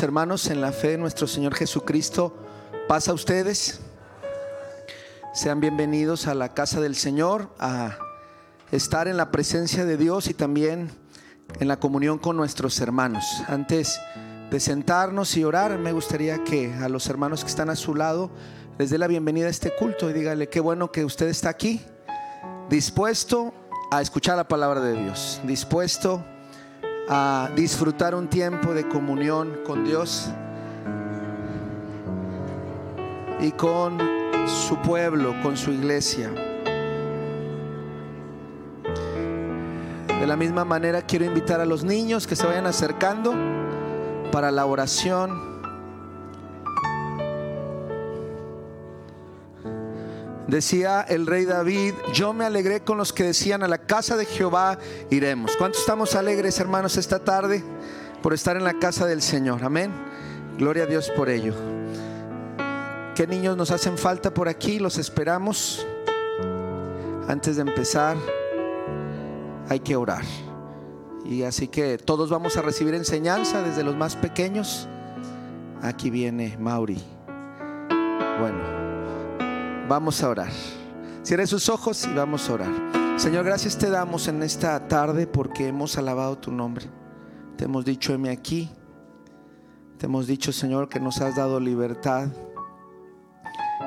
Hermanos, en la fe de nuestro Señor Jesucristo, pasa a ustedes. Sean bienvenidos a la casa del Señor, a estar en la presencia de Dios y también en la comunión con nuestros hermanos. Antes de sentarnos y orar, me gustaría que a los hermanos que están a su lado les dé la bienvenida a este culto y dígale qué bueno que usted está aquí, dispuesto a escuchar la palabra de Dios, dispuesto a disfrutar un tiempo de comunión con Dios y con su pueblo, con su iglesia. De la misma manera quiero invitar a los niños que se vayan acercando para la oración. Decía el rey David, yo me alegré con los que decían a la casa de Jehová iremos. ¿Cuántos estamos alegres, hermanos, esta tarde por estar en la casa del Señor? Amén. Gloria a Dios por ello. ¿Qué niños nos hacen falta por aquí? Los esperamos. Antes de empezar, hay que orar. Y así que todos vamos a recibir enseñanza desde los más pequeños. Aquí viene Mauri. Bueno. Vamos a orar. Cierre sus ojos y vamos a orar. Señor, gracias te damos en esta tarde porque hemos alabado tu nombre. Te hemos dicho, heme aquí. Te hemos dicho, Señor, que nos has dado libertad,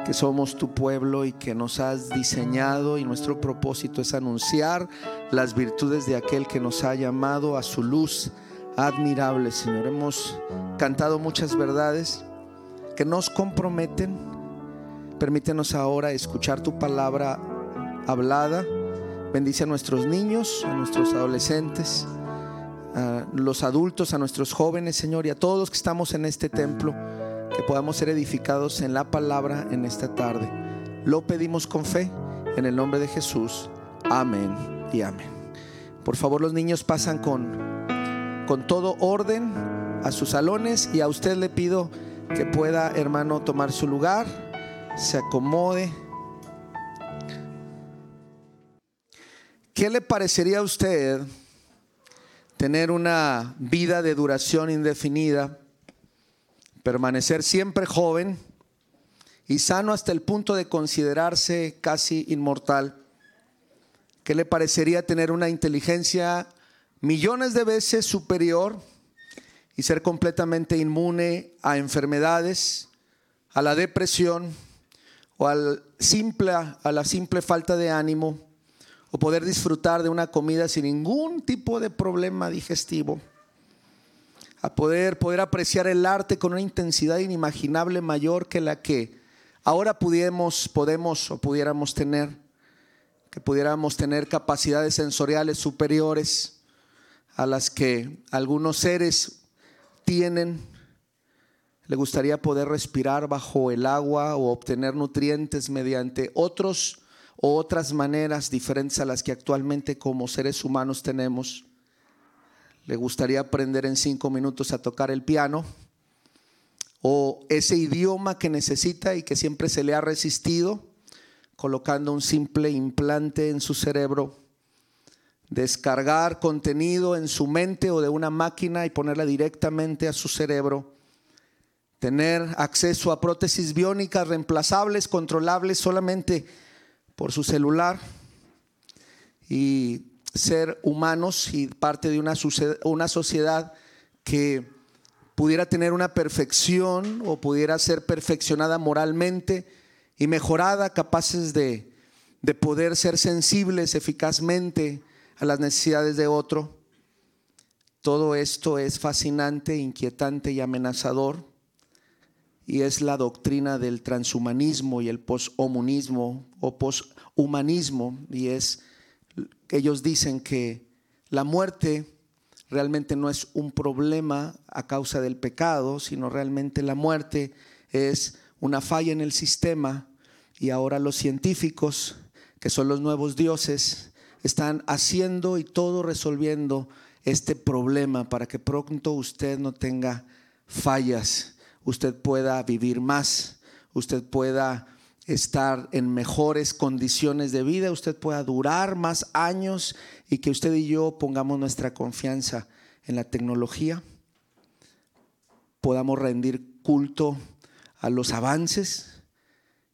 que somos tu pueblo y que nos has diseñado y nuestro propósito es anunciar las virtudes de aquel que nos ha llamado a su luz admirable, Señor. Hemos cantado muchas verdades que nos comprometen Permítenos ahora escuchar tu palabra hablada. Bendice a nuestros niños, a nuestros adolescentes, a los adultos, a nuestros jóvenes, Señor, y a todos los que estamos en este templo, que podamos ser edificados en la palabra en esta tarde. Lo pedimos con fe, en el nombre de Jesús. Amén y amén. Por favor, los niños pasan con, con todo orden a sus salones y a usted le pido que pueda, hermano, tomar su lugar se acomode. ¿Qué le parecería a usted tener una vida de duración indefinida, permanecer siempre joven y sano hasta el punto de considerarse casi inmortal? ¿Qué le parecería tener una inteligencia millones de veces superior y ser completamente inmune a enfermedades, a la depresión, o a la simple falta de ánimo o poder disfrutar de una comida sin ningún tipo de problema digestivo, a poder, apreciar el arte con una intensidad inimaginable mayor que la que ahora podemos o pudiéramos tener, que pudiéramos tener capacidades sensoriales superiores a las que algunos seres tienen le gustaría poder respirar bajo el agua o obtener nutrientes mediante otros o otras maneras diferentes a las que actualmente como seres humanos tenemos. Le gustaría aprender en cinco minutos a tocar el piano o ese idioma que necesita y que siempre se le ha resistido, colocando un simple implante en su cerebro, descargar contenido en su mente o de una máquina y ponerla directamente a su cerebro tener acceso a prótesis biónicas reemplazables, controlables solamente por su celular y ser humanos y parte de una, sociedad que pudiera tener una perfección o pudiera ser perfeccionada moralmente y mejorada, capaces de poder ser sensibles eficazmente a las necesidades de otro. Todo esto es fascinante, inquietante y amenazador y es la doctrina del transhumanismo y el poshumanismo o poshumanismo y es ellos dicen que la muerte realmente no es un problema a causa del pecado, sino realmente la muerte es una falla en el sistema y ahora los científicos, que son los nuevos dioses, están haciendo y todo resolviendo este problema para que pronto usted no tenga fallas usted pueda vivir más, usted pueda estar en mejores condiciones de vida, usted pueda durar más años y que usted y yo pongamos nuestra confianza en la tecnología podamos rendir culto a los avances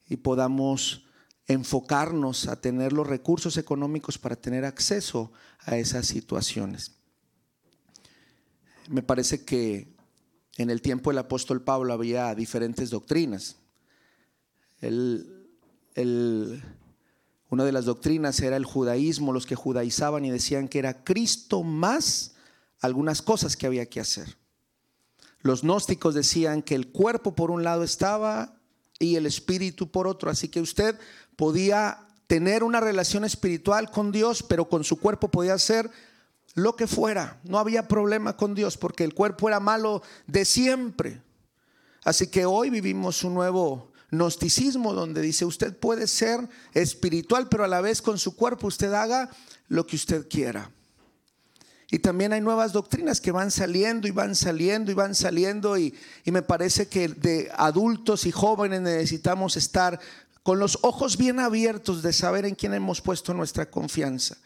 y podamos enfocarnos a tener los recursos económicos para tener acceso a esas situaciones. Me parece que en el tiempo del apóstol Pablo había diferentes doctrinas. una de las doctrinas era el judaísmo, los que judaizaban y decían que era Cristo más algunas cosas que había que hacer. Los gnósticos decían que el cuerpo por un lado estaba y el espíritu por otro, así que usted podía tener una relación espiritual con Dios, pero con su cuerpo podía hacer lo que fuera. No había problema con Dios porque el cuerpo era malo de siempre. Así que hoy vivimos un nuevo gnosticismo donde dice usted puede ser espiritual, pero a la vez con su cuerpo usted haga lo que usted quiera. Y también hay nuevas doctrinas que van saliendo y van saliendo y van saliendo y, y, me parece que de adultos y jóvenes necesitamos estar con los ojos bien abiertos de saber en quién hemos puesto nuestra confianza.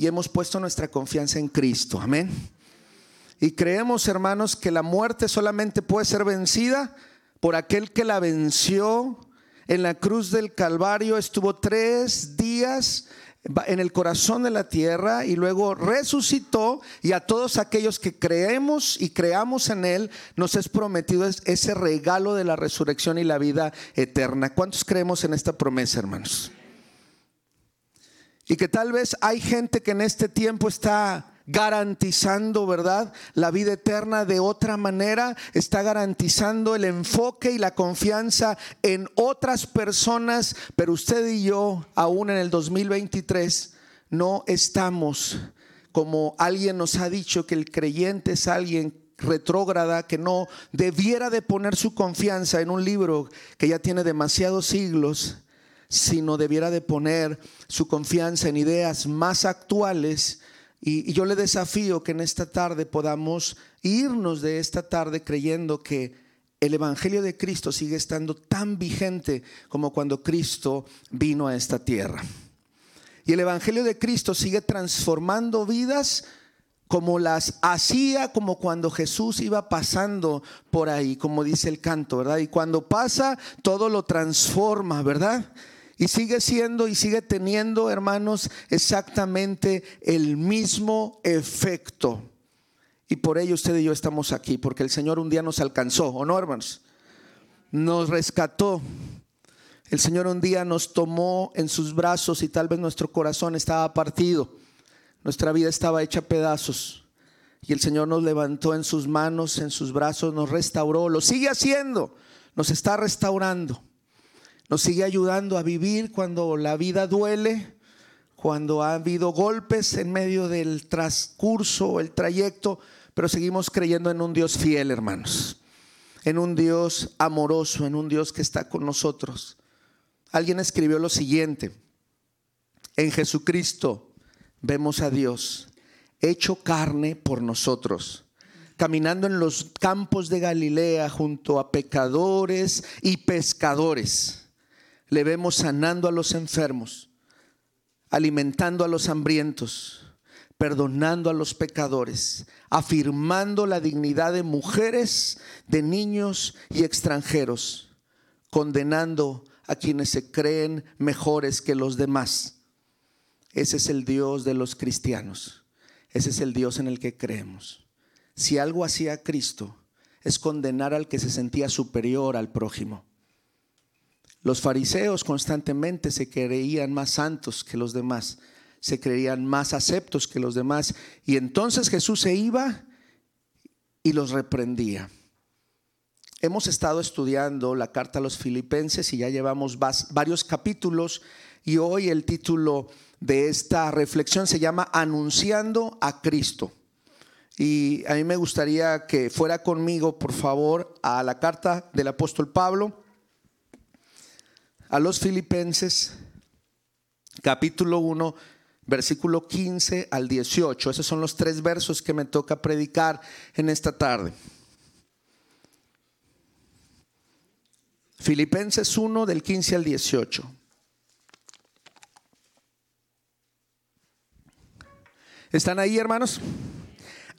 Y hemos puesto nuestra confianza en Cristo. Amén. Y creemos, hermanos, que la muerte solamente puede ser vencida por aquel que la venció en la cruz del Calvario. Estuvo tres días en el corazón de la tierra y luego resucitó y a todos aquellos que creemos y creamos en Él nos es prometido ese regalo de la resurrección y la vida eterna. ¿Cuántos creemos en esta promesa, hermanos? Y que tal vez hay gente que en este tiempo está garantizando, ¿verdad? La vida eterna de otra manera, está garantizando el enfoque y la confianza en otras personas, pero usted y yo, aún en el 2023, no estamos como alguien nos ha dicho que el creyente es alguien retrógrada que no debiera de poner su confianza en un libro que ya tiene demasiados siglos, sino debiera de poner su confianza en ideas más actuales y, yo le desafío que en esta tarde podamos irnos de esta tarde creyendo que el Evangelio de Cristo sigue estando tan vigente como cuando Cristo vino a esta tierra. Y el Evangelio de Cristo sigue transformando vidas como las hacía como cuando Jesús iba pasando por ahí, como dice el canto, ¿verdad? Y cuando pasa, todo lo transforma, ¿verdad? Y sigue siendo y sigue teniendo, hermanos, exactamente el mismo efecto. Y por ello usted y yo estamos aquí, porque el Señor un día nos alcanzó, ¿o no, hermanos? Nos rescató. El Señor un día nos tomó en sus brazos y tal vez nuestro corazón estaba partido. Nuestra vida estaba hecha pedazos. Y el Señor nos levantó en sus manos, en sus brazos, nos restauró. Lo sigue haciendo. Nos está restaurando. Nos sigue ayudando a vivir cuando la vida duele, cuando ha habido golpes en medio del transcurso, el trayecto, pero seguimos creyendo en un Dios fiel, hermanos, en un Dios amoroso, en un Dios que está con nosotros. Alguien escribió lo siguiente, en Jesucristo vemos a Dios hecho carne por nosotros caminando en los campos de Galilea junto a pecadores y pescadores le vemos sanando a los enfermos, alimentando a los hambrientos, perdonando a los pecadores, afirmando la dignidad de mujeres, de niños y extranjeros, condenando a quienes se creen mejores que los demás. Ese es el Dios de los cristianos. Ese es el Dios en el que creemos. Si algo hacía Cristo, es condenar al que se sentía superior al prójimo. Los fariseos constantemente se creían más santos que los demás, se creían más aceptos que los demás. Y entonces Jesús se iba y los reprendía. Hemos estado estudiando la carta a los filipenses y ya llevamos varios capítulos y hoy el título de esta reflexión se llama Anunciando a Cristo. Y a mí me gustaría que fuera conmigo, por favor, a la carta del apóstol Pablo a los filipenses, capítulo 1, versículo 15 al 18. Esos son los tres versos que me toca predicar en esta tarde. Filipenses 1 del 15 al 18. ¿Están ahí, hermanos?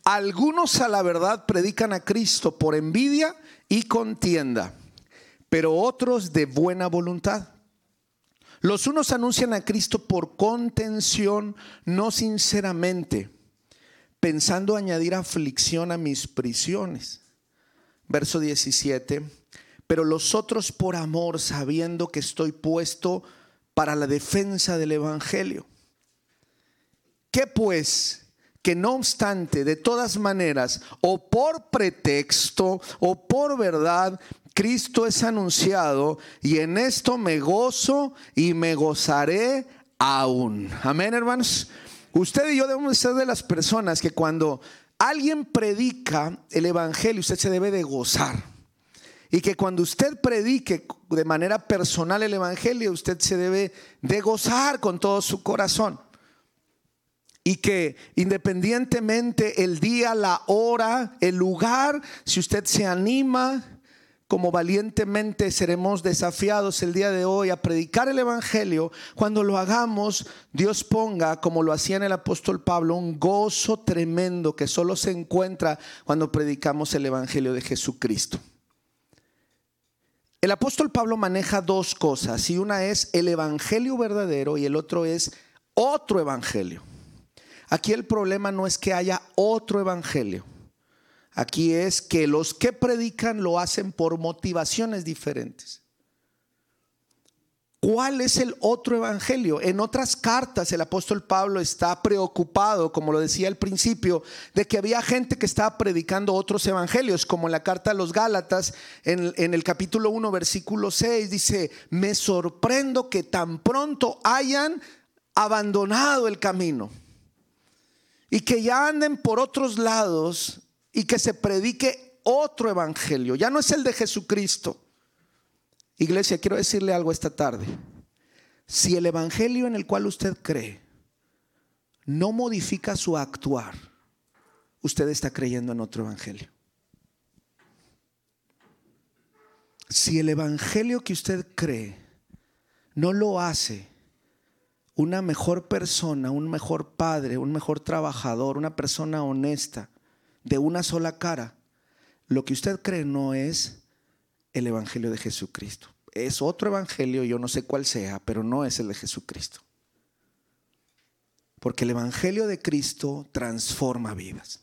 algunos a la verdad predican a Cristo por envidia y contienda, pero otros de buena voluntad. Los unos anuncian a Cristo por contención, no sinceramente, pensando añadir aflicción a mis prisiones. Verso 17, pero los otros por amor, sabiendo que estoy puesto para la defensa del Evangelio. ¿Qué pues? Que no obstante, de todas maneras, o por pretexto o por verdad, Cristo es anunciado y en esto me gozo y me gozaré aún. Amén, hermanos. Usted y yo debemos ser de las personas que cuando alguien predica el Evangelio, usted se debe de gozar. Y que cuando usted predique de manera personal el Evangelio, usted se debe de gozar con todo su corazón. Y que independientemente el día, la hora, el lugar, si usted se anima, como valientemente seremos desafiados el día de hoy a predicar el Evangelio, cuando lo hagamos, Dios ponga, como lo hacía en el apóstol Pablo, un gozo tremendo que solo se encuentra cuando predicamos el Evangelio de Jesucristo. El apóstol Pablo maneja dos cosas, y una es el Evangelio verdadero y el otro es otro Evangelio. Aquí el problema no es que haya otro Evangelio. Aquí es que los que predican lo hacen por motivaciones diferentes. ¿Cuál es el otro evangelio? En otras cartas el apóstol Pablo está preocupado, como lo decía al principio, de que había gente que estaba predicando otros evangelios, como en la carta a los Gálatas, en, en el capítulo 1, versículo 6, dice, me sorprendo que tan pronto hayan abandonado el camino y que ya anden por otros lados y que se predique otro evangelio. Ya no es el de Jesucristo. Iglesia, quiero decirle algo esta tarde. Si el evangelio en el cual usted cree no modifica su actuar, usted está creyendo en otro evangelio. Si el evangelio que usted cree no lo hace una mejor persona, un mejor padre, un mejor trabajador, una persona honesta, de una sola cara. Lo que usted cree no es el Evangelio de Jesucristo. Es otro Evangelio, yo no sé cuál sea, pero no es el de Jesucristo. Porque el Evangelio de Cristo transforma vidas.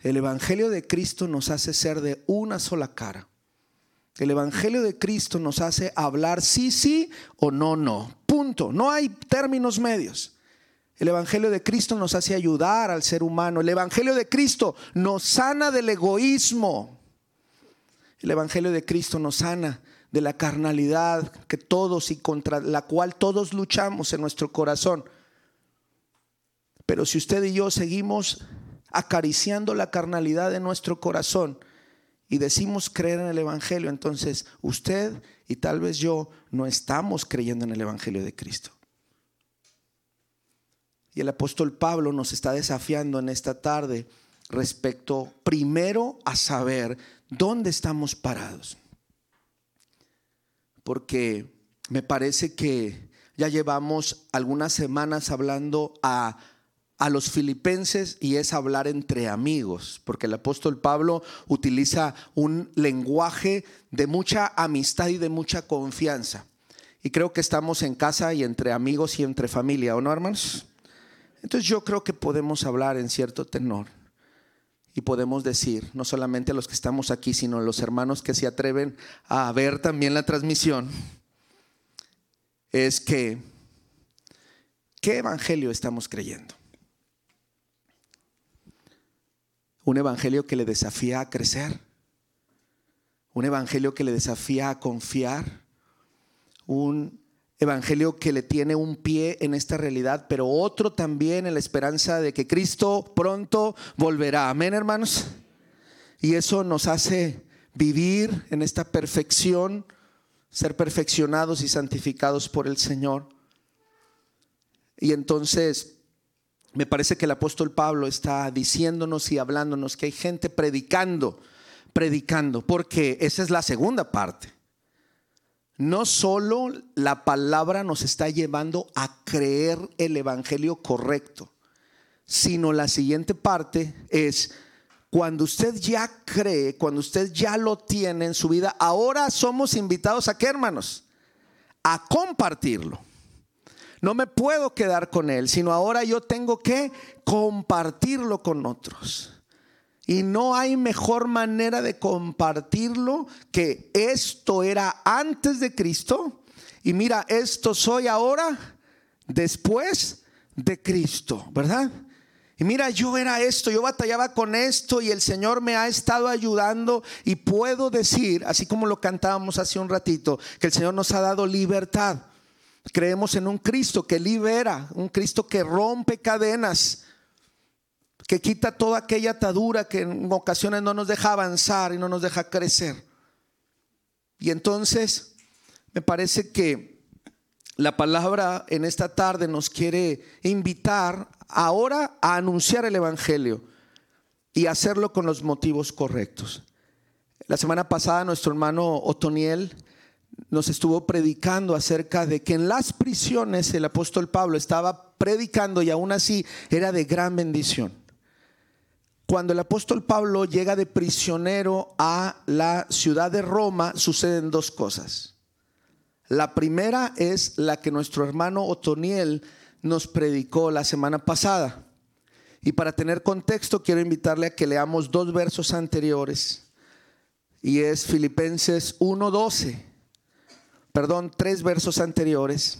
El Evangelio de Cristo nos hace ser de una sola cara. El Evangelio de Cristo nos hace hablar sí, sí o no, no. Punto. No hay términos medios. El Evangelio de Cristo nos hace ayudar al ser humano. El Evangelio de Cristo nos sana del egoísmo. El Evangelio de Cristo nos sana de la carnalidad que todos y contra la cual todos luchamos en nuestro corazón. Pero si usted y yo seguimos acariciando la carnalidad de nuestro corazón y decimos creer en el Evangelio, entonces usted y tal vez yo no estamos creyendo en el Evangelio de Cristo. Y el apóstol Pablo nos está desafiando en esta tarde respecto primero a saber dónde estamos parados. Porque me parece que ya llevamos algunas semanas hablando a, a los filipenses y es hablar entre amigos, porque el apóstol Pablo utiliza un lenguaje de mucha amistad y de mucha confianza. Y creo que estamos en casa y entre amigos y entre familia, ¿o no, hermanos? Entonces yo creo que podemos hablar en cierto tenor y podemos decir, no solamente a los que estamos aquí, sino a los hermanos que se atreven a ver también la transmisión, es que, ¿qué evangelio estamos creyendo? Un evangelio que le desafía a crecer, un evangelio que le desafía a confiar, un evangelio que le tiene un pie en esta realidad, pero otro también en la esperanza de que Cristo pronto volverá. Amén, hermanos. Y eso nos hace vivir en esta perfección, ser perfeccionados y santificados por el Señor. Y entonces me parece que el apóstol Pablo está diciéndonos y hablándonos que hay gente predicando, predicando, porque esa es la segunda parte no solo la palabra nos está llevando a creer el Evangelio correcto, sino la siguiente parte es, cuando usted ya cree, cuando usted ya lo tiene en su vida, ahora somos invitados a qué, hermanos? A compartirlo. No me puedo quedar con él, sino ahora yo tengo que compartirlo con otros. Y no hay mejor manera de compartirlo que esto era antes de Cristo. Y mira, esto soy ahora después de Cristo, ¿verdad? Y mira, yo era esto, yo batallaba con esto y el Señor me ha estado ayudando y puedo decir, así como lo cantábamos hace un ratito, que el Señor nos ha dado libertad. Creemos en un Cristo que libera, un Cristo que rompe cadenas, que quita toda aquella atadura que en ocasiones no nos deja avanzar y no nos deja crecer. Y entonces me parece que la palabra en esta tarde nos quiere invitar ahora a anunciar el Evangelio y hacerlo con los motivos correctos. La semana pasada nuestro hermano Otoniel nos estuvo predicando acerca de que en las prisiones el apóstol Pablo estaba predicando y aún así era de gran bendición. Cuando el apóstol Pablo llega de prisionero a la ciudad de Roma, suceden dos cosas. La primera es la que nuestro hermano Otoniel nos predicó la semana pasada. Y para tener contexto, quiero invitarle a que leamos dos versos anteriores. Y es Filipenses 1.12. Perdón, tres versos anteriores.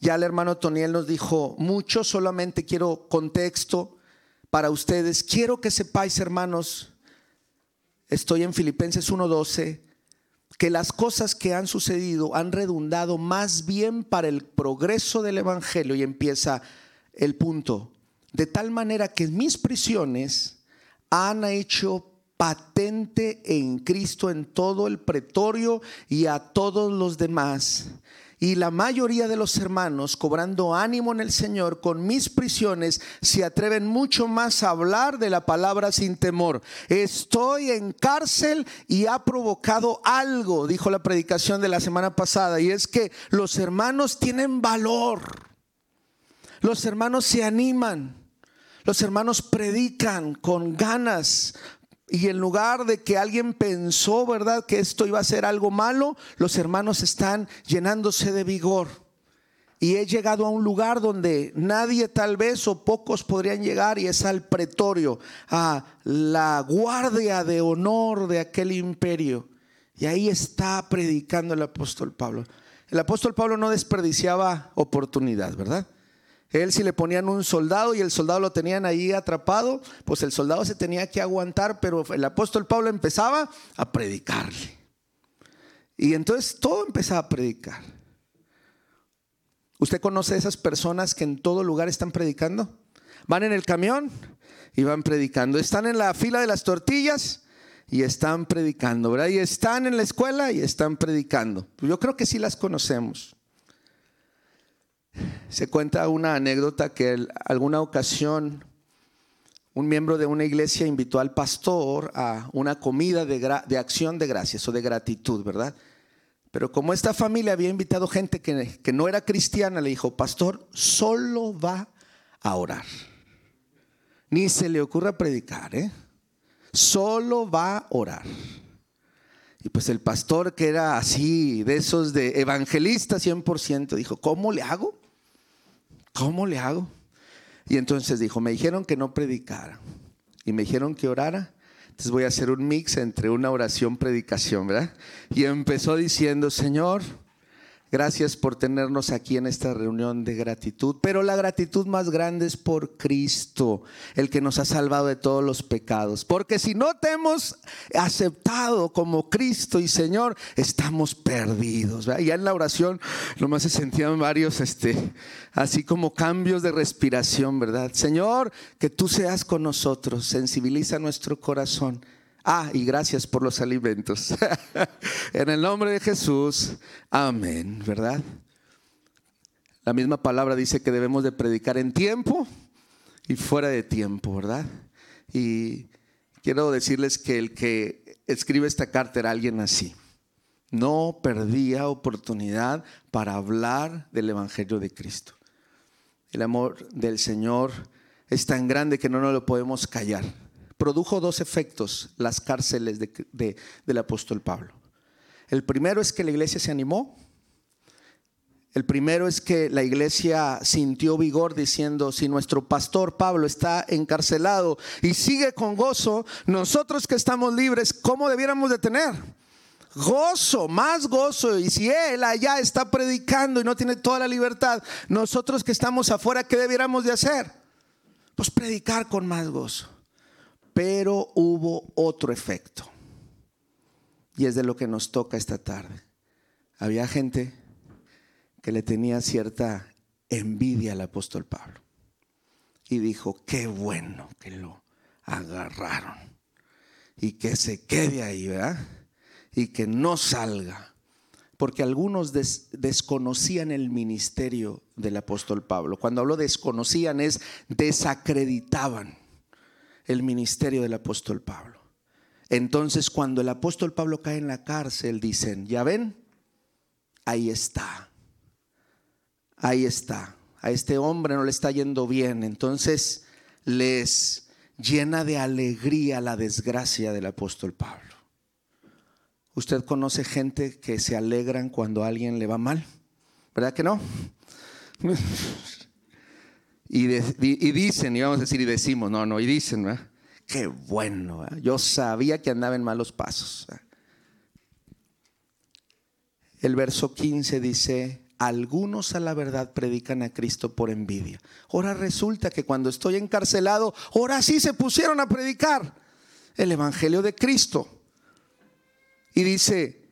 Ya el hermano Toniel nos dijo mucho, solamente quiero contexto para ustedes. Quiero que sepáis, hermanos, estoy en Filipenses 1.12 que las cosas que han sucedido han redundado más bien para el progreso del Evangelio y empieza el punto. De tal manera que mis prisiones han hecho patente en Cristo en todo el pretorio y a todos los demás y la mayoría de los hermanos, cobrando ánimo en el Señor con mis prisiones, se atreven mucho más a hablar de la palabra sin temor. Estoy en cárcel y ha provocado algo, dijo la predicación de la semana pasada, y es que los hermanos tienen valor. Los hermanos se animan. Los hermanos predican con ganas, y en lugar de que alguien pensó, ¿verdad?, que esto iba a ser algo malo, los hermanos están llenándose de vigor. Y he llegado a un lugar donde nadie tal vez o pocos podrían llegar y es al pretorio, a la guardia de honor de aquel imperio. Y ahí está predicando el apóstol Pablo. El apóstol Pablo no desperdiciaba oportunidad, ¿verdad? Él si le ponían un soldado y el soldado lo tenían ahí atrapado, pues el soldado se tenía que aguantar, pero el apóstol Pablo empezaba a predicarle. Y entonces todo empezaba a predicar. ¿Usted conoce esas personas que en todo lugar están predicando? Van en el camión y van predicando. Están en la fila de las tortillas y están predicando, ¿verdad? Y están en la escuela y están predicando. Yo creo que sí las conocemos. Se cuenta una anécdota que alguna ocasión un miembro de una iglesia invitó al pastor a una comida de, acción de gracias o de gratitud, ¿verdad? Pero como esta familia había invitado gente que, que no era cristiana, le dijo, pastor, solo va a orar. Ni se le ocurra predicar, ¿eh? Solo va a orar. Y pues el pastor que era así, de esos de evangelista 100%, dijo, ¿cómo le hago? ¿Cómo le hago? Y entonces dijo, me dijeron que no predicara y me dijeron que orara. Entonces voy a hacer un mix entre una oración, predicación, ¿verdad? Y empezó diciendo, Señor, Gracias por tenernos aquí en esta reunión de gratitud, pero la gratitud más grande es por Cristo, el que nos ha salvado de todos los pecados. Porque si no te hemos aceptado como Cristo y Señor, estamos perdidos. Ya en la oración nomás se sentían varios, este, así como cambios de respiración, ¿verdad? Señor, que tú seas con nosotros, sensibiliza nuestro corazón Ah, y gracias por los alimentos. en el nombre de Jesús, amén, ¿verdad? La misma palabra dice que debemos de predicar en tiempo y fuera de tiempo, ¿verdad? Y quiero decirles que el que escribe esta carta era alguien así. No perdía oportunidad para hablar del Evangelio de Cristo. El amor del Señor es tan grande que no nos lo podemos callar. Produjo dos efectos las cárceles del apóstol Pablo. El primero es que la iglesia se animó. El primero es que la iglesia sintió vigor diciendo, si nuestro pastor Pablo está encarcelado y sigue con gozo, nosotros que estamos libres, ¿cómo debiéramos de tener? Gozo, más gozo. Y si él allá está predicando y no tiene toda la libertad, nosotros que estamos afuera, ¿qué debiéramos de hacer? Pues predicar con más gozo. Pero hubo otro efecto. Y es de lo que nos toca esta tarde. Había gente que le tenía cierta envidia al apóstol Pablo. Y dijo, qué bueno que lo agarraron. Y que se quede ahí, ¿verdad? Y que no salga. Porque algunos desconocían el ministerio del apóstol Pablo. Cuando hablo desconocían es desacreditaban el ministerio del apóstol Pablo. Entonces cuando el apóstol Pablo cae en la cárcel, dicen, ya ven, ahí está, ahí está, a este hombre no le está yendo bien. Entonces les llena de alegría la desgracia del apóstol Pablo. ¿Usted conoce gente que se alegran cuando a alguien le va mal? ¿Verdad que no? Y, dicen, y vamos a decir, y decimos, no, no, y dicen, ¿verdad? Qué bueno, yo sabía que andaba en malos pasos. El verso 15 dice, algunos a la verdad predican a Cristo por envidia. Ahora resulta que cuando estoy encarcelado, ahora sí se pusieron a predicar el Evangelio de Cristo. Y dice,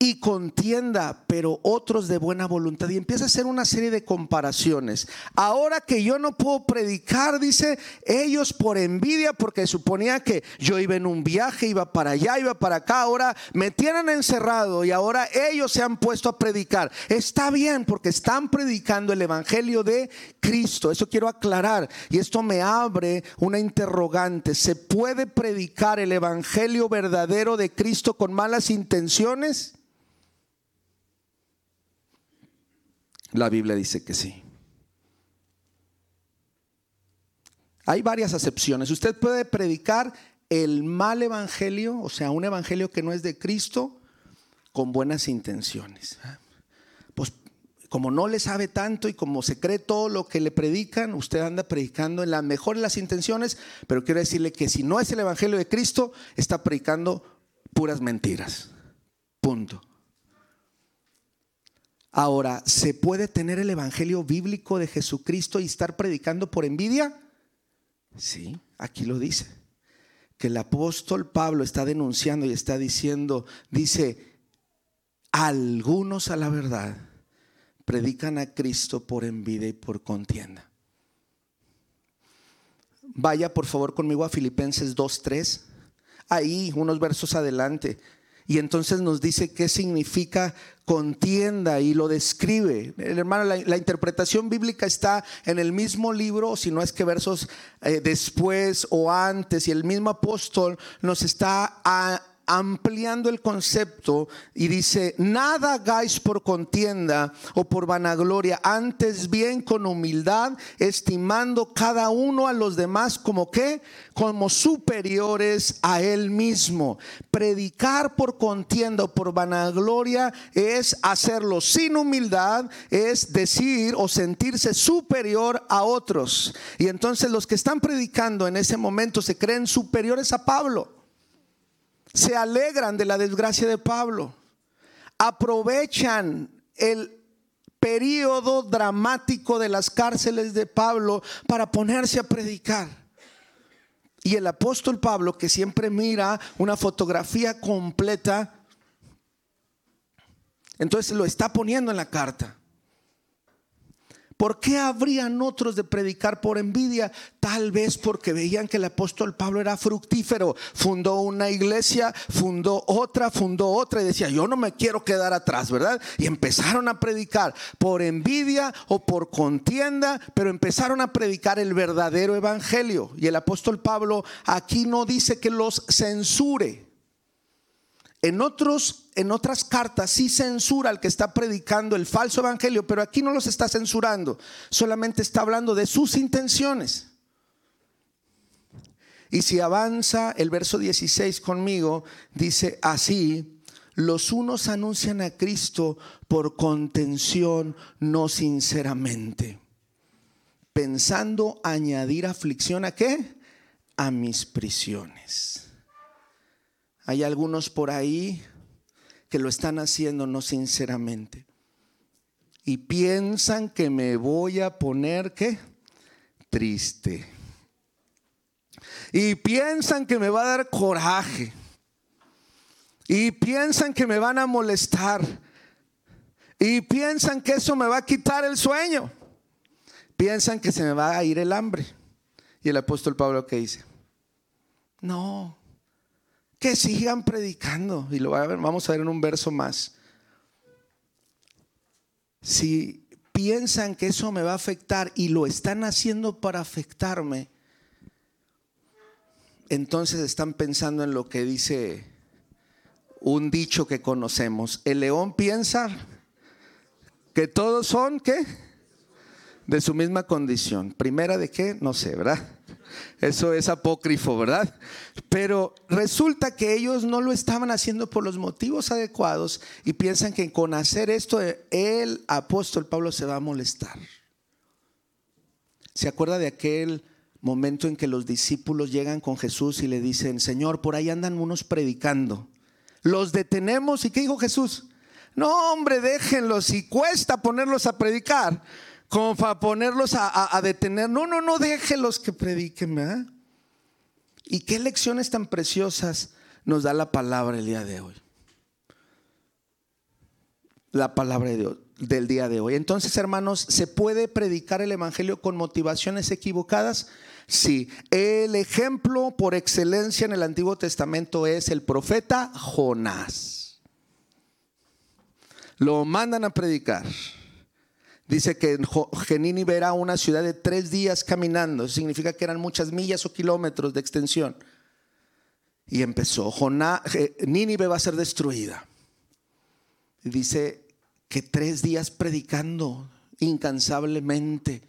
y contienda, pero otros de buena voluntad. Y empieza a hacer una serie de comparaciones. Ahora que yo no puedo predicar, dice, ellos por envidia, porque suponía que yo iba en un viaje, iba para allá, iba para acá, ahora me tienen encerrado y ahora ellos se han puesto a predicar. Está bien, porque están predicando el Evangelio de Cristo. Eso quiero aclarar. Y esto me abre una interrogante. ¿Se puede predicar el Evangelio verdadero de Cristo con malas intenciones? La Biblia dice que sí. Hay varias acepciones. Usted puede predicar el mal evangelio, o sea, un evangelio que no es de Cristo, con buenas intenciones. Pues como no le sabe tanto y como se cree todo lo que le predican, usted anda predicando en la mejor de las intenciones, pero quiero decirle que si no es el evangelio de Cristo, está predicando puras mentiras. Punto. Ahora, ¿se puede tener el Evangelio bíblico de Jesucristo y estar predicando por envidia? Sí, aquí lo dice. Que el apóstol Pablo está denunciando y está diciendo, dice, algunos a la verdad predican a Cristo por envidia y por contienda. Vaya por favor conmigo a Filipenses 2.3. Ahí, unos versos adelante. Y entonces nos dice qué significa contienda y lo describe. Hermano, la, interpretación bíblica está en el mismo libro, si no es que versos eh, después o antes, y el mismo apóstol nos está a, ampliando el concepto y dice, nada hagáis por contienda o por vanagloria, antes bien con humildad, estimando cada uno a los demás como que, como superiores a él mismo. Predicar por contienda o por vanagloria es hacerlo sin humildad, es decir o sentirse superior a otros. Y entonces los que están predicando en ese momento se creen superiores a Pablo se alegran de la desgracia de Pablo, aprovechan el periodo dramático de las cárceles de Pablo para ponerse a predicar. Y el apóstol Pablo, que siempre mira una fotografía completa, entonces lo está poniendo en la carta. ¿Por qué habrían otros de predicar por envidia? Tal vez porque veían que el apóstol Pablo era fructífero. Fundó una iglesia, fundó otra, fundó otra y decía, yo no me quiero quedar atrás, ¿verdad? Y empezaron a predicar por envidia o por contienda, pero empezaron a predicar el verdadero evangelio. Y el apóstol Pablo aquí no dice que los censure. En, otros, en otras cartas sí censura al que está predicando el falso evangelio, pero aquí no los está censurando, solamente está hablando de sus intenciones. Y si avanza el verso 16 conmigo, dice así, los unos anuncian a Cristo por contención, no sinceramente, pensando añadir aflicción a qué? A mis prisiones. Hay algunos por ahí que lo están haciendo no sinceramente. Y piensan que me voy a poner qué? Triste. Y piensan que me va a dar coraje. Y piensan que me van a molestar. Y piensan que eso me va a quitar el sueño. Piensan que se me va a ir el hambre. Y el apóstol Pablo que dice, no, que sigan predicando. Y lo vamos a ver en un verso más. Si piensan que eso me va a afectar y lo están haciendo para afectarme, entonces están pensando en lo que dice un dicho que conocemos. El león piensa que todos son, ¿qué? De su misma condición. Primera de qué? No sé, ¿verdad? Eso es apócrifo, ¿verdad? Pero resulta que ellos no lo estaban haciendo por los motivos adecuados y piensan que con hacer esto el apóstol Pablo se va a molestar. ¿Se acuerda de aquel momento en que los discípulos llegan con Jesús y le dicen, Señor, por ahí andan unos predicando. Los detenemos y ¿qué dijo Jesús? No, hombre, déjenlos y cuesta ponerlos a predicar, como para ponerlos a, detener. No, no, no, déjenlos que prediquen. ¿Y qué lecciones tan preciosas nos da la palabra el día de hoy? La palabra del día de hoy. Entonces, hermanos, ¿se puede predicar el Evangelio con motivaciones equivocadas? Sí, el ejemplo por excelencia en el Antiguo Testamento es el profeta Jonás. Lo mandan a predicar. Dice que Genini verá una ciudad de tres días caminando. Significa que eran muchas millas o kilómetros de extensión. Y empezó. Nínive va a ser destruida. Y dice que tres días predicando incansablemente.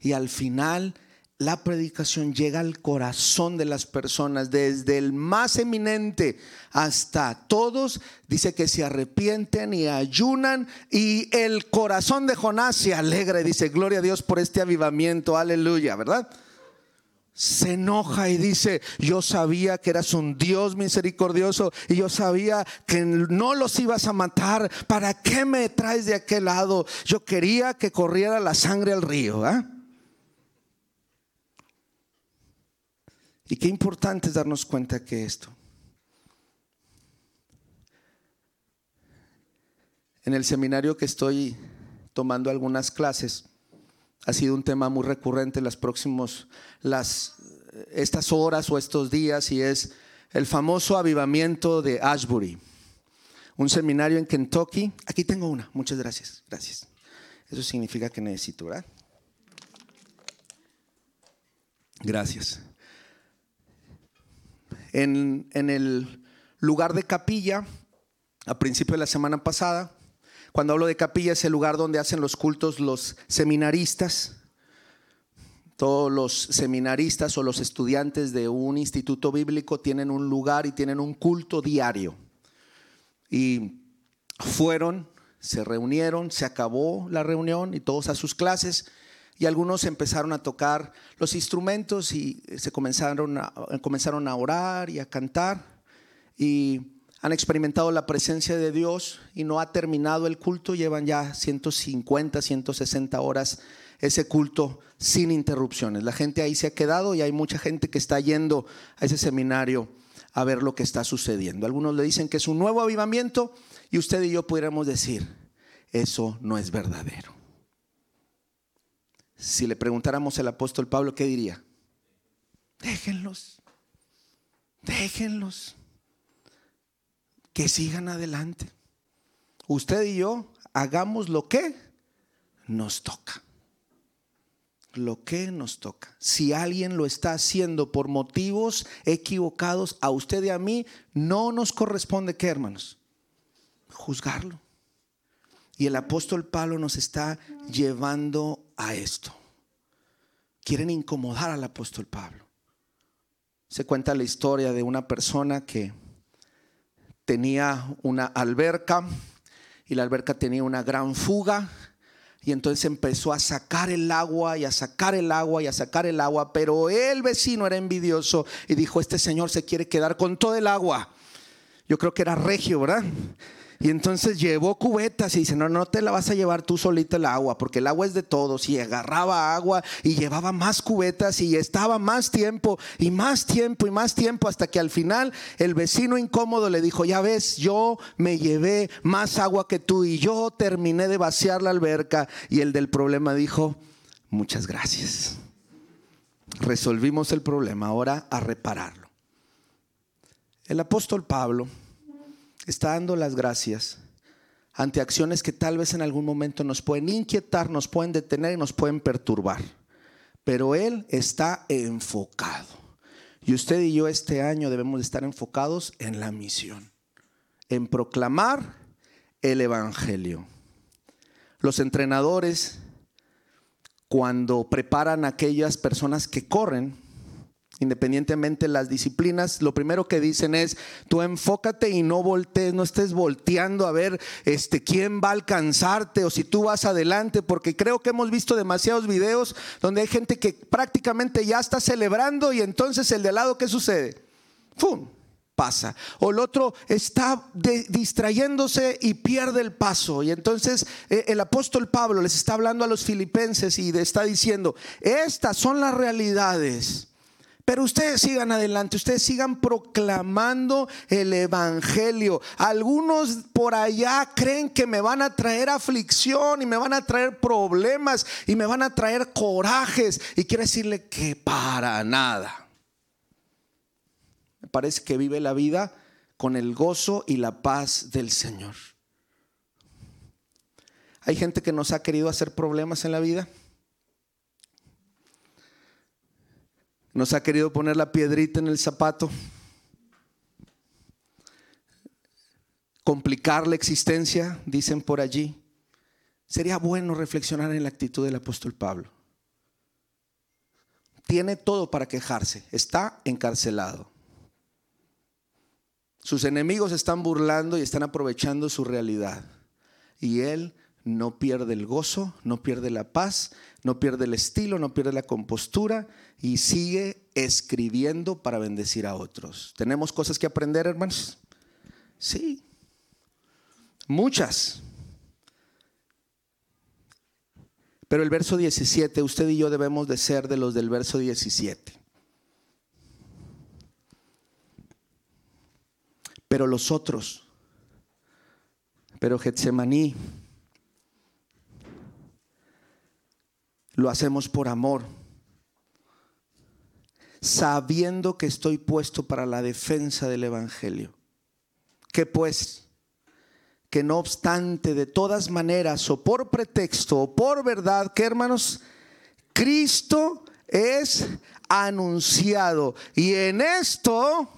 Y al final la predicación llega al corazón de las personas, desde el más eminente hasta todos. Dice que se arrepienten y ayunan y el corazón de Jonás se alegra y dice, gloria a Dios por este avivamiento, aleluya, ¿verdad? Se enoja y dice, yo sabía que eras un Dios misericordioso y yo sabía que no los ibas a matar. ¿Para qué me traes de aquel lado? Yo quería que corriera la sangre al río. ¿eh? Y qué importante es darnos cuenta que esto. En el seminario que estoy tomando algunas clases, ha sido un tema muy recurrente en las próximos, las, estas horas o estos días y es el famoso avivamiento de Ashbury, un seminario en Kentucky. Aquí tengo una, muchas gracias, gracias. Eso significa que necesito, ¿verdad? Gracias en, el lugar de capilla, a principio de la semana pasada. Cuando hablo de capilla es el lugar donde hacen los cultos los seminaristas. Todos los seminaristas o los estudiantes de un instituto bíblico tienen un lugar y tienen un culto diario. Y fueron, se reunieron, se acabó la reunión y todos a sus clases y algunos empezaron a tocar los instrumentos y se comenzaron a, comenzaron a orar y a cantar y han experimentado la presencia de Dios y no ha terminado el culto, llevan ya 150, 160 horas ese culto sin interrupciones. La gente ahí se ha quedado y hay mucha gente que está yendo a ese seminario a ver lo que está sucediendo. Algunos le dicen que es un nuevo avivamiento y usted y yo pudiéramos decir, eso no es verdadero. Si le preguntáramos al apóstol Pablo, ¿qué diría? Déjenlos, déjenlos, que sigan adelante. Usted y yo hagamos lo que nos toca. Lo que nos toca. Si alguien lo está haciendo por motivos equivocados a usted y a mí, no nos corresponde, ¿qué hermanos? Juzgarlo. Y el apóstol Pablo nos está llevando a esto. Quieren incomodar al apóstol Pablo. Se cuenta la historia de una persona que tenía una alberca y la alberca tenía una gran fuga y entonces empezó a sacar el agua y a sacar el agua y a sacar el agua, pero el vecino era envidioso y dijo, este señor se quiere quedar con todo el agua. Yo creo que era regio, ¿verdad? Y entonces llevó cubetas y dice, no, no te la vas a llevar tú solita el agua, porque el agua es de todos. Y agarraba agua y llevaba más cubetas y estaba más tiempo y más tiempo y más tiempo hasta que al final el vecino incómodo le dijo, ya ves, yo me llevé más agua que tú y yo terminé de vaciar la alberca. Y el del problema dijo, muchas gracias. Resolvimos el problema, ahora a repararlo. El apóstol Pablo está dando las gracias ante acciones que tal vez en algún momento nos pueden inquietar, nos pueden detener y nos pueden perturbar. Pero Él está enfocado. Y usted y yo este año debemos estar enfocados en la misión, en proclamar el Evangelio. Los entrenadores, cuando preparan a aquellas personas que corren, independientemente de las disciplinas, lo primero que dicen es, tú enfócate y no voltees, no estés volteando a ver este, quién va a alcanzarte o si tú vas adelante, porque creo que hemos visto demasiados videos donde hay gente que prácticamente ya está celebrando y entonces el de al lado, ¿qué sucede? ¡Fum! pasa. O el otro está distrayéndose y pierde el paso. Y entonces eh, el apóstol Pablo les está hablando a los filipenses y le está diciendo, estas son las realidades pero ustedes sigan adelante, ustedes sigan proclamando el Evangelio. Algunos por allá creen que me van a traer aflicción y me van a traer problemas y me van a traer corajes. Y quiero decirle que para nada. Me parece que vive la vida con el gozo y la paz del Señor. Hay gente que nos ha querido hacer problemas en la vida. Nos ha querido poner la piedrita en el zapato. Complicar la existencia, dicen por allí. Sería bueno reflexionar en la actitud del apóstol Pablo. Tiene todo para quejarse. Está encarcelado. Sus enemigos están burlando y están aprovechando su realidad. Y él no pierde el gozo, no pierde la paz, no pierde el estilo, no pierde la compostura y sigue escribiendo para bendecir a otros. ¿Tenemos cosas que aprender, hermanos? Sí, muchas. Pero el verso 17, usted y yo debemos de ser de los del verso 17. Pero los otros, pero Getsemaní, lo hacemos por amor, sabiendo que estoy puesto para la defensa del Evangelio. Que pues, que no obstante, de todas maneras, o por pretexto, o por verdad, que hermanos, Cristo es anunciado. Y en esto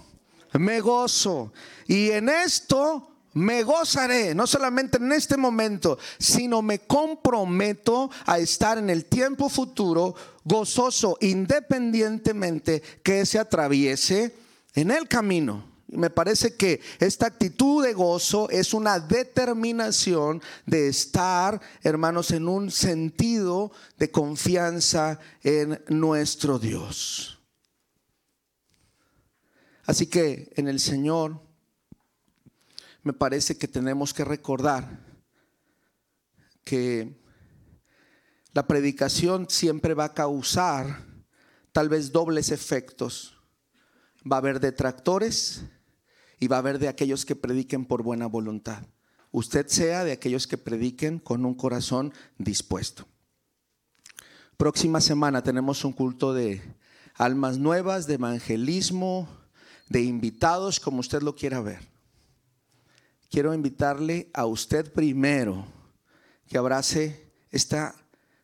me gozo. Y en esto me gozaré, no solamente en este momento, sino me comprometo a estar en el tiempo futuro gozoso independientemente que se atraviese en el camino. Me parece que esta actitud de gozo es una determinación de estar, hermanos, en un sentido de confianza en nuestro Dios. Así que en el Señor me parece que tenemos que recordar que la predicación siempre va a causar tal vez dobles efectos. Va a haber detractores y va a haber de aquellos que prediquen por buena voluntad. Usted sea de aquellos que prediquen con un corazón dispuesto. Próxima semana tenemos un culto de almas nuevas, de evangelismo, de invitados, como usted lo quiera ver quiero invitarle a usted primero que abrace esta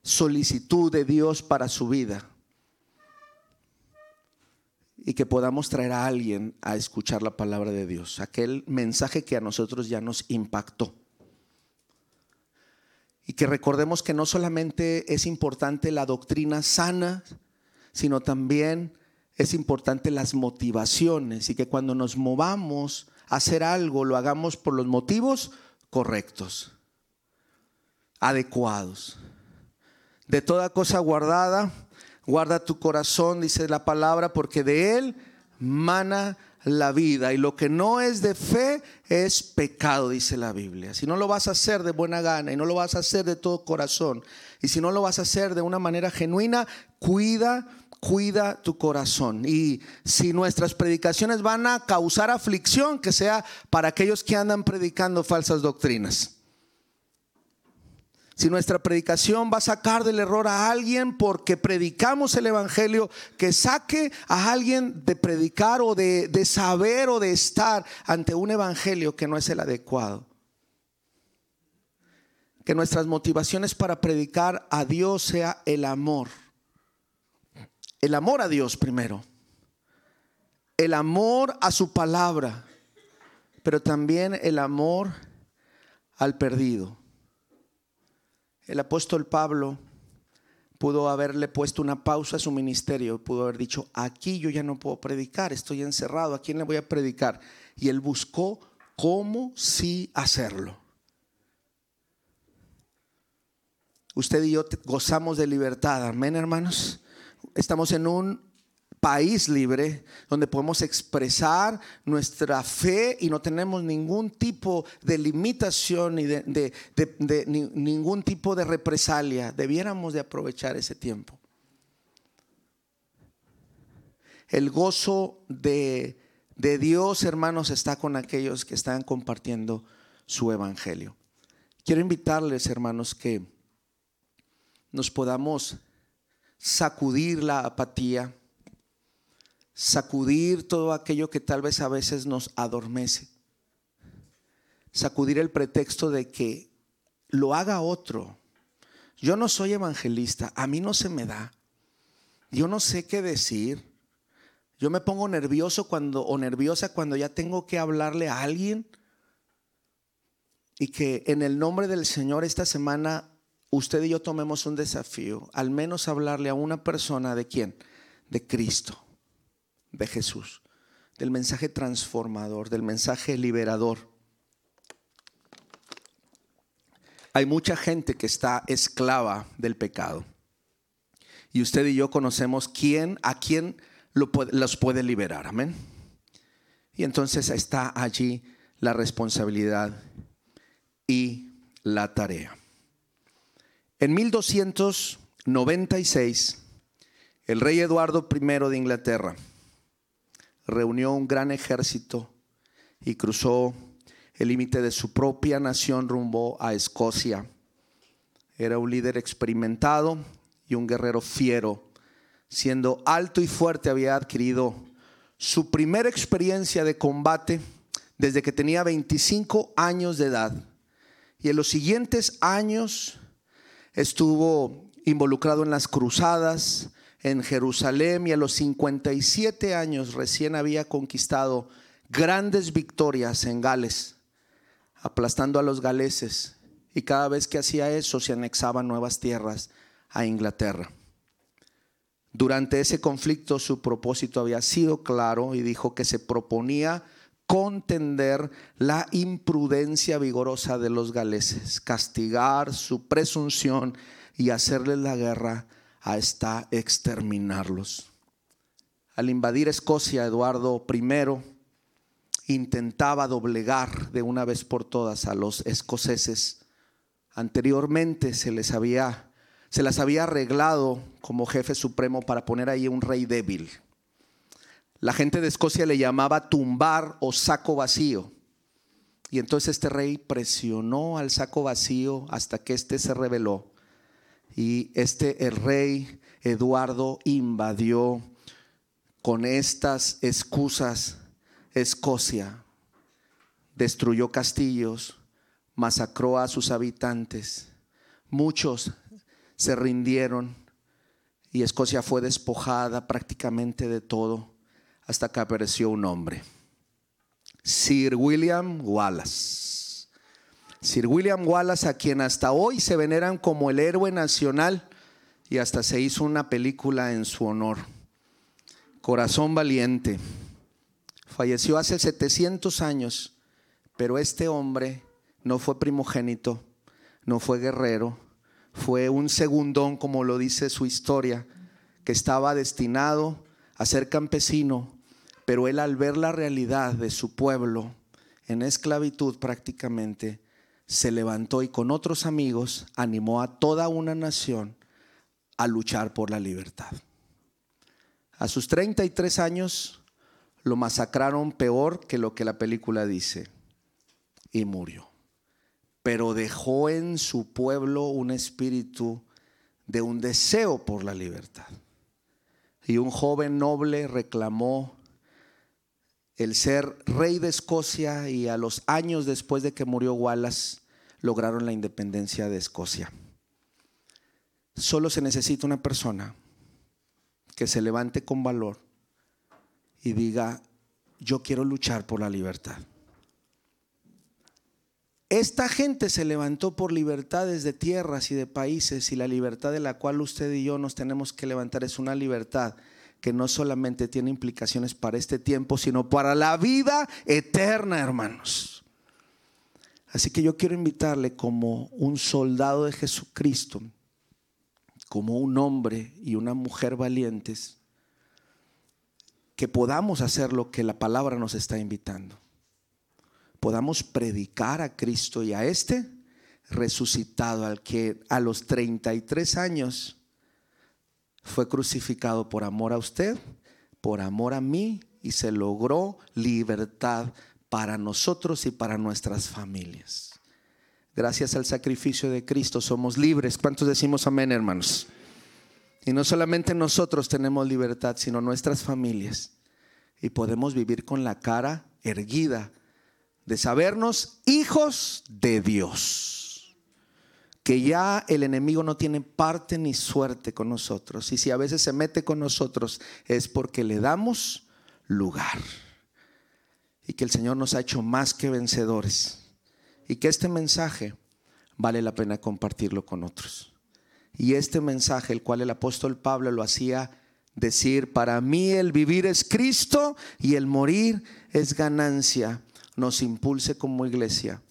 solicitud de Dios para su vida y que podamos traer a alguien a escuchar la palabra de Dios, aquel mensaje que a nosotros ya nos impactó. Y que recordemos que no solamente es importante la doctrina sana, sino también es importante las motivaciones y que cuando nos movamos hacer algo lo hagamos por los motivos correctos, adecuados. De toda cosa guardada, guarda tu corazón, dice la palabra, porque de él mana la vida. Y lo que no es de fe es pecado, dice la Biblia. Si no lo vas a hacer de buena gana y no lo vas a hacer de todo corazón, y si no lo vas a hacer de una manera genuina, cuida cuida tu corazón. Y si nuestras predicaciones van a causar aflicción, que sea para aquellos que andan predicando falsas doctrinas. Si nuestra predicación va a sacar del error a alguien porque predicamos el Evangelio, que saque a alguien de predicar o de, de saber o de estar ante un Evangelio que no es el adecuado. Que nuestras motivaciones para predicar a Dios sea el amor. El amor a Dios primero. El amor a su palabra. Pero también el amor al perdido. El apóstol Pablo pudo haberle puesto una pausa a su ministerio, pudo haber dicho, aquí yo ya no puedo predicar, estoy encerrado, ¿a quién le voy a predicar? Y él buscó cómo sí hacerlo. Usted y yo gozamos de libertad, amén hermanos. Estamos en un país libre donde podemos expresar nuestra fe y no tenemos ningún tipo de limitación ni de, ningún tipo de represalia. Debiéramos de aprovechar ese tiempo. El gozo de, de Dios, hermanos, está con aquellos que están compartiendo su evangelio. Quiero invitarles, hermanos, que nos podamos sacudir la apatía sacudir todo aquello que tal vez a veces nos adormece, sacudir el pretexto de que lo haga otro. Yo no soy evangelista, a mí no se me da. Yo no sé qué decir. Yo me pongo nervioso cuando o nerviosa cuando ya tengo que hablarle a alguien y que en el nombre del Señor esta semana usted y yo tomemos un desafío, al menos hablarle a una persona de quién? De Cristo de Jesús, del mensaje transformador, del mensaje liberador. Hay mucha gente que está esclava del pecado. Y usted y yo conocemos quién, a quién los puede liberar. Amén. Y entonces está allí la responsabilidad y la tarea. En 1296, el rey Eduardo I de Inglaterra reunió un gran ejército y cruzó el límite de su propia nación rumbo a Escocia. Era un líder experimentado y un guerrero fiero. Siendo alto y fuerte había adquirido su primera experiencia de combate desde que tenía 25 años de edad. Y en los siguientes años estuvo involucrado en las cruzadas, en Jerusalén y a los 57 años recién había conquistado grandes victorias en Gales, aplastando a los galeses. Y cada vez que hacía eso se anexaban nuevas tierras a Inglaterra. Durante ese conflicto su propósito había sido claro y dijo que se proponía contender la imprudencia vigorosa de los galeses, castigar su presunción y hacerles la guerra hasta exterminarlos. Al invadir Escocia, Eduardo I intentaba doblegar de una vez por todas a los escoceses. Anteriormente se les había se las había arreglado como jefe supremo para poner ahí un rey débil. La gente de Escocia le llamaba tumbar o saco vacío. Y entonces este rey presionó al saco vacío hasta que éste se rebeló. Y este rey Eduardo invadió con estas excusas Escocia, destruyó castillos, masacró a sus habitantes, muchos se rindieron y Escocia fue despojada prácticamente de todo hasta que apareció un hombre, Sir William Wallace. Sir William Wallace, a quien hasta hoy se veneran como el héroe nacional y hasta se hizo una película en su honor Corazón valiente. Falleció hace 700 años, pero este hombre no fue primogénito, no fue guerrero, fue un segundón, como lo dice su historia, que estaba destinado a ser campesino, pero él al ver la realidad de su pueblo en esclavitud prácticamente, se levantó y con otros amigos animó a toda una nación a luchar por la libertad. A sus 33 años lo masacraron peor que lo que la película dice y murió. Pero dejó en su pueblo un espíritu de un deseo por la libertad. Y un joven noble reclamó el ser rey de Escocia y a los años después de que murió Wallace lograron la independencia de Escocia. Solo se necesita una persona que se levante con valor y diga, yo quiero luchar por la libertad. Esta gente se levantó por libertades de tierras y de países y la libertad de la cual usted y yo nos tenemos que levantar es una libertad que no solamente tiene implicaciones para este tiempo, sino para la vida eterna, hermanos. Así que yo quiero invitarle como un soldado de Jesucristo, como un hombre y una mujer valientes, que podamos hacer lo que la palabra nos está invitando. Podamos predicar a Cristo y a este resucitado, al que a los 33 años fue crucificado por amor a usted, por amor a mí, y se logró libertad para nosotros y para nuestras familias. Gracias al sacrificio de Cristo somos libres. ¿Cuántos decimos amén, hermanos? Y no solamente nosotros tenemos libertad, sino nuestras familias. Y podemos vivir con la cara erguida de sabernos hijos de Dios que ya el enemigo no tiene parte ni suerte con nosotros. Y si a veces se mete con nosotros es porque le damos lugar. Y que el Señor nos ha hecho más que vencedores. Y que este mensaje vale la pena compartirlo con otros. Y este mensaje, el cual el apóstol Pablo lo hacía decir, para mí el vivir es Cristo y el morir es ganancia, nos impulse como iglesia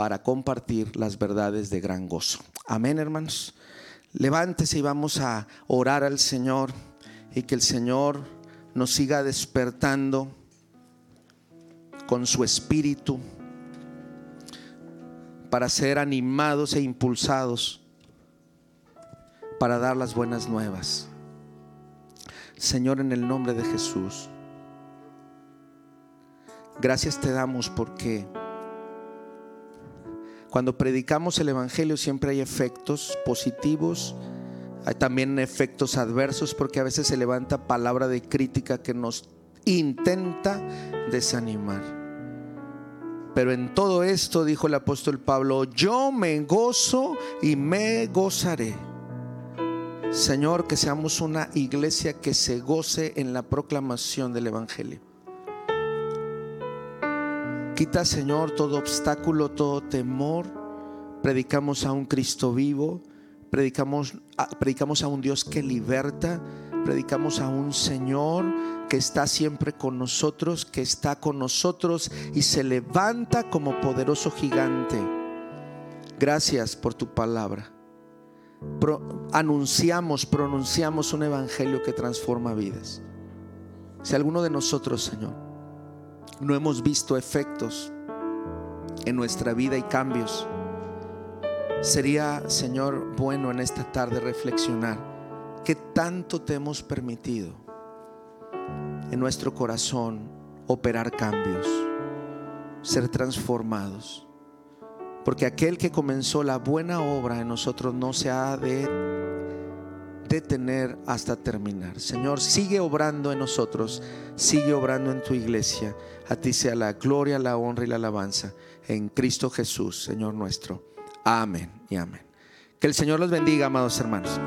para compartir las verdades de gran gozo. Amén, hermanos. Levántese y vamos a orar al Señor y que el Señor nos siga despertando con su espíritu para ser animados e impulsados para dar las buenas nuevas. Señor, en el nombre de Jesús, gracias te damos porque cuando predicamos el Evangelio siempre hay efectos positivos, hay también efectos adversos porque a veces se levanta palabra de crítica que nos intenta desanimar. Pero en todo esto, dijo el apóstol Pablo, yo me gozo y me gozaré. Señor, que seamos una iglesia que se goce en la proclamación del Evangelio. Quita, Señor, todo obstáculo, todo temor. Predicamos a un Cristo vivo. Predicamos a, predicamos a un Dios que liberta. Predicamos a un Señor que está siempre con nosotros, que está con nosotros y se levanta como poderoso gigante. Gracias por tu palabra. anunciamos, pronunciamos un evangelio que transforma vidas. Si alguno de nosotros, Señor, no hemos visto efectos en nuestra vida y cambios. Sería, Señor, bueno en esta tarde reflexionar qué tanto te hemos permitido en nuestro corazón operar cambios, ser transformados. Porque aquel que comenzó la buena obra en nosotros no se ha de detener hasta terminar. Señor, sigue obrando en nosotros, sigue obrando en tu iglesia. A ti sea la gloria, la honra y la alabanza. En Cristo Jesús, Señor nuestro. Amén y amén. Que el Señor los bendiga, amados hermanos.